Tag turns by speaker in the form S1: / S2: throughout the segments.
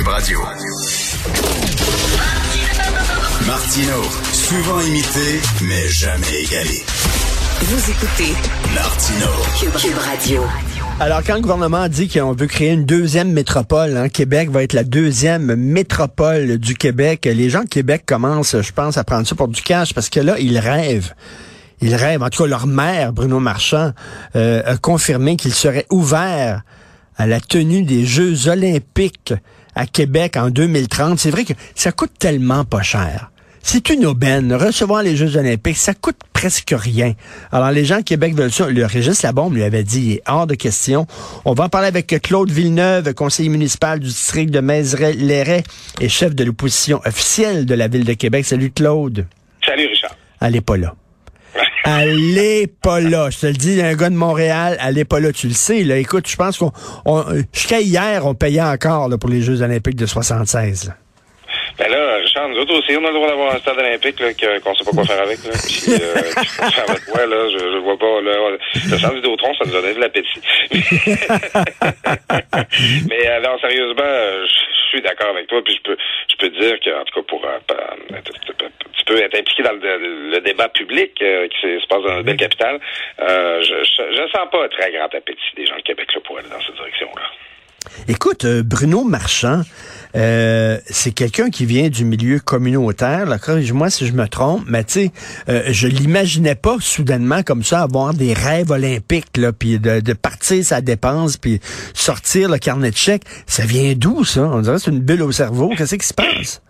S1: Cube Radio. Martino, souvent imité, mais jamais égalé.
S2: Vous écoutez
S1: Martino.
S2: Cube, Cube Radio.
S3: Alors, quand le gouvernement dit qu'on veut créer une deuxième métropole, hein, Québec va être la deuxième métropole du Québec, les gens de Québec commencent, je pense, à prendre ça pour du cash parce que là, ils rêvent. Ils rêvent. En tout cas, leur maire, Bruno Marchand, euh, a confirmé qu'il serait ouvert à la tenue des Jeux olympiques à Québec en 2030. C'est vrai que ça coûte tellement pas cher. C'est une aubaine. Recevoir les Jeux olympiques, ça coûte presque rien. Alors, les gens de Québec veulent ça. Le Régis Labombe lui avait dit, il est hors de question. On va en parler avec Claude Villeneuve, conseiller municipal du district de Mézeray-Léret et chef de l'opposition officielle de la Ville de Québec. Salut, Claude.
S4: Salut, Richard.
S3: Elle pas là. Elle pas là. Je te le dis, un gars de Montréal, elle est pas là. Tu le sais, là. Écoute, je pense qu'on, on, jusqu'à hier, on payait encore, là, pour les Jeux olympiques de 76, là.
S4: Ben là, Richard, nous autres aussi, on a le droit d'avoir un stade olympique là, que, qu'on sait pas quoi faire avec. Là. Puis, euh, faut faire avec quoi, là, je, je vois pas. Là, le centre Vidéotron, ça nous a donné de l'appétit. Mais alors, sérieusement, euh, je suis d'accord avec toi, puis je peux je peux dire qu'en tout cas, pour peux être impliqué dans le, le débat public euh, qui se passe dans notre belle capitale. Euh, je, je sens pas un très grand appétit des gens de Québec là, pour aller dans cette direction-là.
S3: Écoute, euh, Bruno Marchand, euh, c'est quelqu'un qui vient du milieu communautaire. Corrige-moi si je me trompe, mais tu sais, euh, je l'imaginais pas soudainement comme ça avoir des rêves olympiques, là, puis de, de, partir sa dépense, puis sortir le carnet de chèques. Ça vient d'où ça? On dirait que c'est une bulle au cerveau. Qu'est-ce qui se passe?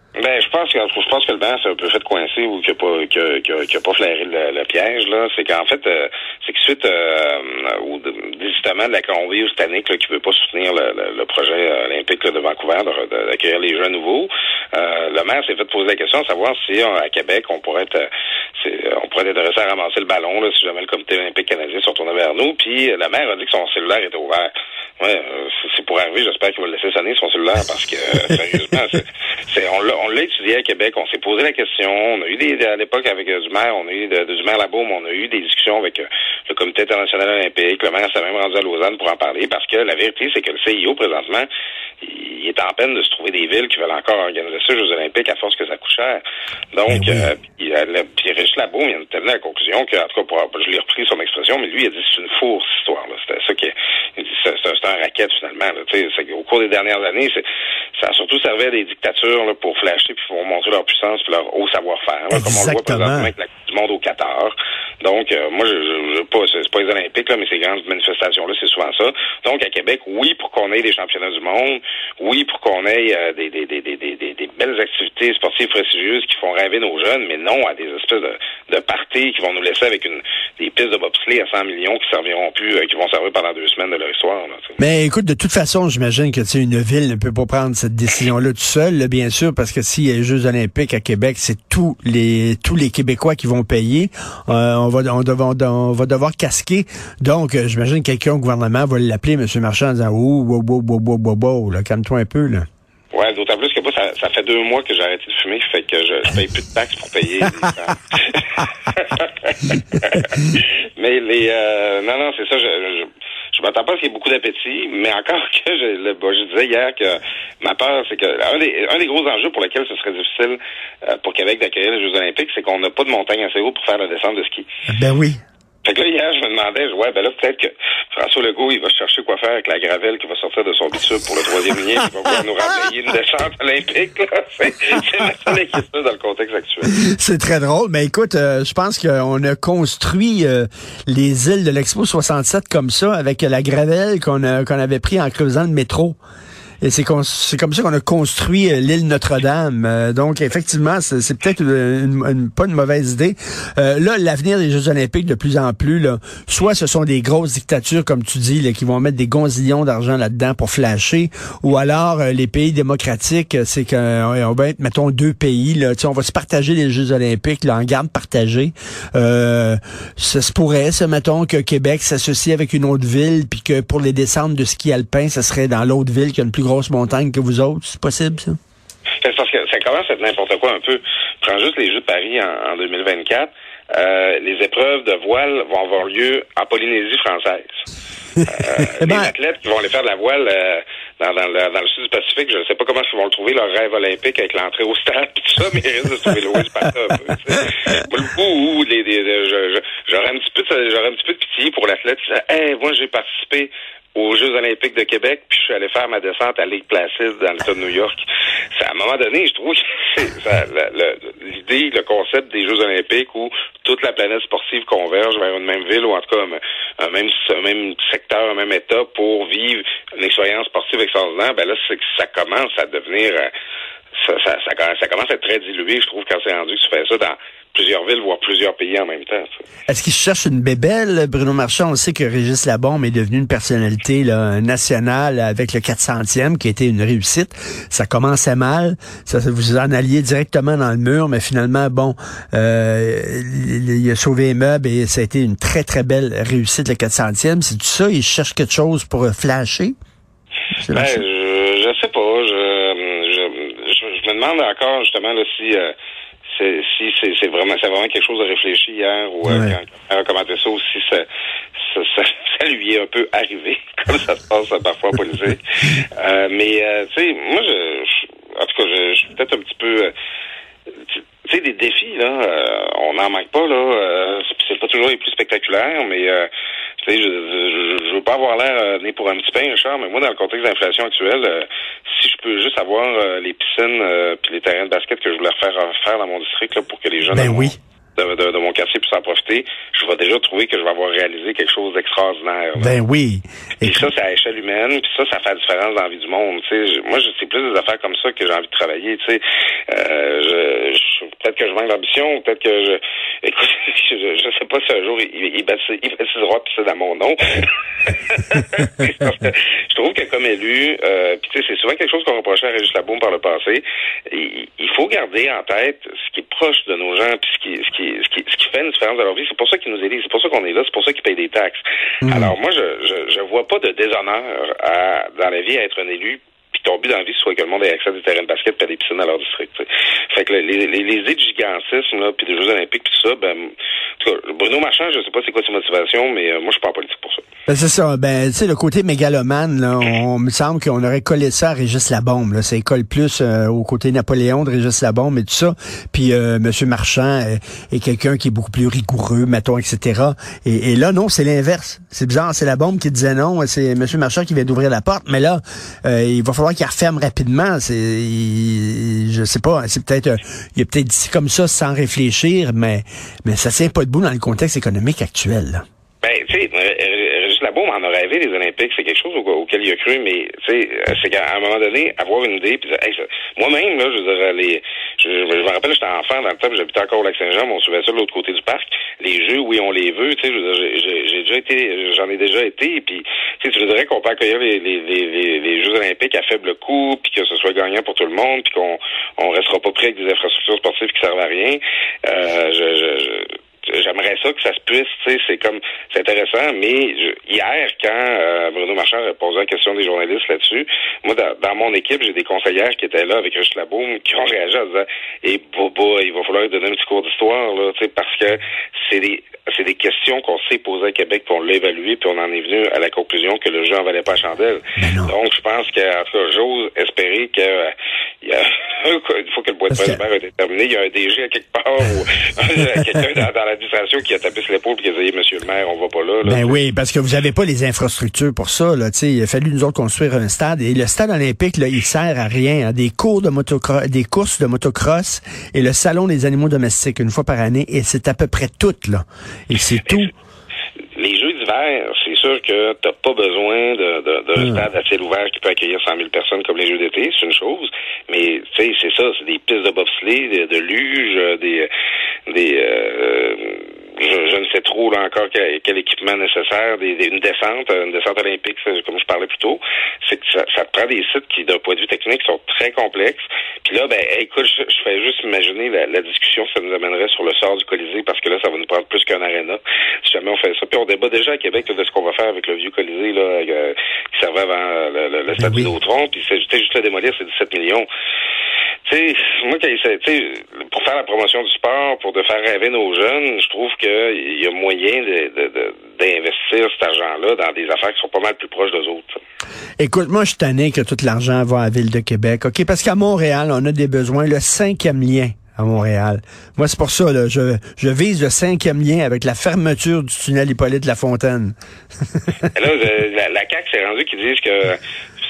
S4: Je pense que le banc s'est un peu fait coincer ou qu'il n'a pas qu'il a, pas flairé le, piège là. C'est qu'en fait, euh, c'est que suite euh, au désistement de la Colombie-Britannique qui veut pas soutenir le, projet olympique de Vancouver d'accueillir les jeux nouveaux, euh, le maire s'est fait poser la question de savoir si à Québec on pourrait être on pourrait être intéressé à ramasser le ballon si jamais le comité olympique canadien se retournait vers nous. Puis le maire a dit que son cellulaire était ouvert. Ouais, c'est pour arriver, j'espère qu'il va le laisser sonner son cellulaire parce que sérieusement, on l'a étudié à Québec, on s'est posé la question, on a eu des à l'époque avec du maire, on a eu de, du maire Labaume, on a eu des discussions avec le Comité international olympique, le maire s'est même rendu à Lausanne pour en parler parce que la vérité c'est que le CIO présentement, il est en peine de se trouver des villes qui veulent encore organiser ça, Jeux olympiques, à force que ça coûte cher. Donc, oui. euh, puis, euh, puis Labaume, il a tenu à la conclusion que, en tout cas, pour, je l'ai repris son expression, mais lui, il a dit c'est une fausse histoire. C'était ça qui il dit c'est un racket finalement. Là, au cours des dernières années, ça a surtout servi à des dictatures là, pour flasher puis pour montrer leur puissance puis leur haut savoir-faire, comme on le voit présentement avec la Coupe du Monde au Qatar. Donc, euh, moi, je, je, je pas, c'est pas les Olympiques, là, mais ces grandes manifestations-là, c'est souvent ça. Donc, à Québec, oui, pour qu'on ait des championnats du monde, oui, pour qu'on ait euh, des, des, des, des, des, des belles activités sportives prestigieuses qui font rêver nos jeunes, mais non à des espèces de, de parties qui vont nous laisser avec une, des pistes de bobsleigh à 100 millions qui serviront plus, euh, qui vont servir pendant deux semaines de leur histoire. Là,
S3: mais écoute, de toute façon, j'imagine que une ville ne peut pas prendre cette décision-là tout seul, là, bien sûr, parce que s'il y a les Jeux olympiques à Québec, c'est tous les tous les Québécois qui vont payer. Euh, on va on, devoir, on va devoir casquer. Donc, euh, j'imagine quelqu'un au gouvernement va l'appeler, M. Marchand, en disant Oh, wow, wow, wow, wow, wow, wow, là, calme-toi un peu, là.
S4: Ouais, d'autant plus que moi, ça, ça fait deux mois que j'ai arrêté de fumer, fait que je, je paye plus de taxes pour payer. mais les euh, non, non, c'est ça, je, je je m'attends pas à ce qu'il y ait beaucoup d'appétit, mais encore que je, le, bon, je disais hier que ma peur, c'est que un des, un des gros enjeux pour lesquels ce serait difficile euh, pour Québec d'accueillir les Jeux Olympiques, c'est qu'on n'a pas de montagne assez haut pour faire la descente de ski.
S3: Ben oui.
S4: Fait que là, hier, je me demandais, ouais, ben là, peut-être que François Legault, il va chercher quoi faire avec la gravelle qui va sortir de son bitume pour le troisième lien, il va pouvoir nous ramener une descente olympique. C'est, dans le contexte actuel.
S3: C'est très drôle, mais écoute, euh, je pense qu'on a construit euh, les îles de l'Expo 67 comme ça, avec la gravelle qu'on avait pris en creusant le métro. Et c'est comme ça qu'on a construit euh, l'île Notre-Dame. Euh, donc, effectivement, c'est peut-être une, pas une mauvaise idée. Euh, là, l'avenir des Jeux olympiques, de plus en plus, là, soit ce sont des grosses dictatures, comme tu dis, là, qui vont mettre des gonzillions d'argent là-dedans pour flasher, ou alors les pays démocratiques, c'est qu'on va être, mettons, deux pays. Là, on va se partager les Jeux olympiques là, en garde partagée. ça se pourrait, ça, mettons, que Québec s'associe avec une autre ville, puis que pour les descentes de ski alpin, ça serait dans l'autre ville qui a une plus grosse montagne que vous autres. C'est possible, ça?
S4: C'est parce que ça commence à être n'importe quoi un peu. Prends juste les Jeux de Paris en, 2024. Euh, les épreuves de voile vont avoir lieu en Polynésie française. Euh, les ben- athlètes qui vont aller faire de la voile euh, dans, le, sud du Pacifique, je ne sais pas comment ils vont le trouver, leur rêve olympique avec l'entrée au stade et tout ça, mais ils risquent de trouver le pas un peu. j'aurais un petit peu de, j'aurais un petit peu de pitié pour l'athlète qui dit hey, moi j'ai participé aux Jeux olympiques de Québec, puis je suis allé faire ma descente à Lake Placid dans l'État de New York. C'est à un moment donné, je trouve que l'idée, le concept des Jeux olympiques où toute la planète sportive converge vers une même ville ou en tout cas un, même, un même secteur, un même État pour vivre une expérience sportive extraordinaire, ben là, c'est que ça commence à devenir... Euh, ça, ça, ça, ça, commence à être très dilué, je trouve, quand c'est rendu que tu fais ça dans plusieurs villes, voire plusieurs pays en même temps.
S3: Est-ce qu'il cherche une bébelle, Bruno Marchand? On sait que Régis Labombe est devenu une personnalité là, nationale avec le 400e, qui a été une réussite. Ça commençait mal. Ça, vous en alliez directement dans le mur, mais finalement, bon, euh, il, a sauvé les meubles et ça a été une très, très belle réussite, le 400e. C'est tout ça? Il cherche quelque chose pour flasher?
S4: Ben, je, je sais pas. Je, je, me demande encore, justement, là, si... Euh, si c'est vraiment c'est vraiment quelque chose de réfléchi hier ou euh, quand, on a commenté ça aussi ça, ça, ça, lui est un peu arrivé comme ça se passe parfois policier euh, mais euh, tu sais moi je, en tout cas je, suis peut-être un petit peu euh, tu sais des défis là on n'en manque pas là c'est pas toujours les plus spectaculaires mais tu sais je, je, veux pas avoir l'air né pour un petit pain Richard mais moi dans le contexte d'inflation actuelle si je peux juste avoir euh, les piscines euh, puis les terrains de basket que je voulais refaire faire dans mon district là, pour que les jeunes
S3: ben oui
S4: de, mon quartier puisse en profiter, je vais déjà trouver que je vais avoir réalisé quelque chose d'extraordinaire.
S3: Ben oui.
S4: Et ça, c'est à échelle humaine, puis ça, ça fait la différence dans la vie du monde. sais moi, c'est plus des affaires comme ça que j'ai envie de travailler. Tu sais, euh, je, peut-être que je manque d'ambition, peut-être que je, écoute, je, je, sais pas si un jour il, il, il, baptisera puis c'est dans mon nom. je trouve que comme élu, euh, puis tu sais, c'est souvent quelque chose qu'on reprochait à Régis Laboum par le passé. Il, il, faut garder en tête ce qui est proche de nos gens, puis ce qui, ce qui ce qui, ce qui fait une différence dans leur vie. C'est pour ça qu'ils nous élisent, c'est pour ça qu'on est là, c'est pour ça qu'ils payent des taxes. Mhm. Alors moi, je, je, je vois pas de déshonneur à, dans la vie à être un élu puis ton but dans la vie, soit que le monde ait accès à des terrains de basket et des piscines dans leur district. Fait que les, les, les idées de gigantisme, là, puis des Jeux olympiques, puis tout ça, ben, en tout cas, Bruno Marchand, je sais pas c'est quoi ses motivations, mais euh, moi, je suis pas en politique pour ça.
S3: Ben, c'est ça. Ben, tu sais, le côté mégalomane, là, on, me semble qu'on aurait collé ça à Régis Labombe. Là. Ça colle plus euh, au côté Napoléon de Régis Labombe et tout ça. Puis euh, M. Marchand est, quelqu'un qui est beaucoup plus rigoureux, mettons, etc. Et, et là, non, c'est l'inverse. C'est bizarre, c'est la bombe qui disait non. C'est M. Marchand qui vient d'ouvrir la porte. Mais là, euh, il va falloir qu'il referme rapidement. C'est, je sais pas, c'est peut-être, il a peut-être dit comme ça sans réfléchir, mais, mais ça tient pas debout dans le contexte économique actuel. Là.
S4: Ben, tu sais, Labo m'en a rêvé les Olympiques, c'est quelque chose auquel il a cru, mais tu sais, euh, c'est qu'à un moment donné, avoir une idée, puis moi-même, là, je veux dire, les, je, me rappelle, j'étais enfant dans le temps, j'habitais encore au Lac-Saint-Jean, mais on suivait ça de l'autre côté du parc. Les jeux, oui, on les veut, tu sais, j'ai déjà été, j'en ai déjà été, puis tu sais, qu'on peut accueillir les, les, les, les, Jeux Olympiques à faible coût, puis que ce soit gagnant pour tout le monde, puis qu'on on restera pas prêt avec des infrastructures sportives qui servent à rien. Euh, je, je j'aimerais ça que ça se puisse, tu sais, c'est comme, c'est intéressant, mais hier, quand euh, Bruno Marchand a posé la question des journalistes là-dessus, moi, dans, mon équipe, j'ai des conseillères qui étaient là avec Rich Laboum, qui ont réagi en disant, et eh, boba, il va falloir donner un petit cours d'histoire, là, tu sais, parce que c'est des, c'est des questions qu'on s'est posées à Québec, puis on l'a évalué, puis on en est venu à la conclusion que le jeu en valait pas chandelle. Donc, je pense que, en tout cas, j'ose espérer que, euh, il faut que le point de maire ait terminé. Il y a un DG à quelque part ou quelqu'un dans, l'administration qui a tapé sur l'épaule et qui a dit Monsieur le maire, on va pas là.
S3: Ben oui, parce que vous n'avez pas les infrastructures pour ça. Là, il a fallu nous autres construire un stade. Et le stade olympique, là, il sert à rien. Hein. Des cours de motocross, des courses de motocross et le salon des animaux domestiques une fois par année. Et c'est à peu près tout, là. Et c'est tout.
S4: Les jeux d'hiver, c'est sûr que t'as pas besoin d'un de, stade assez ouvert qui peut accueillir 100 000 personnes comme les jeux d'été, c'est une chose. Mais tu sais, c'est ça, c'est des pistes de bobsleigh, de, de luge, des des euh, je, ne sais trop là encore quel, équipement nécessaire, des, une descente, une descente olympique, comme je parlais plus tôt, c'est que ça, ça prend des sites qui, d'un point de vue technique, sont très complexes. Puis là, ben, écoute, je, fais juste imaginer la, discussion que ça nous amènerait sur le sort du Colisée, parce que là, ça va nous prendre plus qu'un aréna. Si jamais on fait ça. Puis on débat déjà à Québec de ce qu'on va faire avec le vieux Colisée là, euh, qui servait avant le, le, le stade ben puis c'est juste le démolir, c'est 17 millions. Tu sais, moi, pour faire la promotion du sport, pour de faire rêver nos jeunes, je trouve qu'il y a moyen d'investir cet argent-là dans des affaires qui sont pas mal plus proches d'eux autres.
S3: Écoute, moi, je suis tanné que tout l'argent va à la Ville de Québec, OK? Parce qu'à Montréal, on a des besoins. Le cinquième lien à Montréal. Moi, c'est pour ça, là, je, je vise le cinquième lien avec la fermeture du tunnel Hippolyte La Fontaine.
S4: là, la, la CAQ s'est rendue qui disent que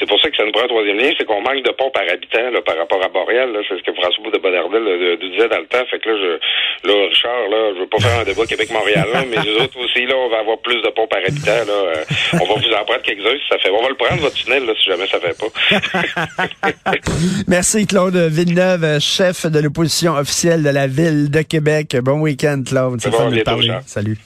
S4: c'est pour ça que ça nous prend un troisième lien, c'est qu'on manque de ponts par habitant là, par rapport à Boréal. C'est ce que François de Bonardel nous disait dans le temps. Fait que là, je, là, Richard, là, je veux pas faire un débat Québec-Montréal, mais les autres aussi, là, on va avoir plus de ponts par habitant. Là, euh, on va vous en prendre quelques-uns si ça fait. On va le prendre, votre tunnel, là, si jamais ça fait pas.
S3: Merci, Claude Villeneuve, chef de l'opposition officielle de la Ville de Québec. Bon week-end, Claude.
S4: C'est bon, de parler.
S3: Salut.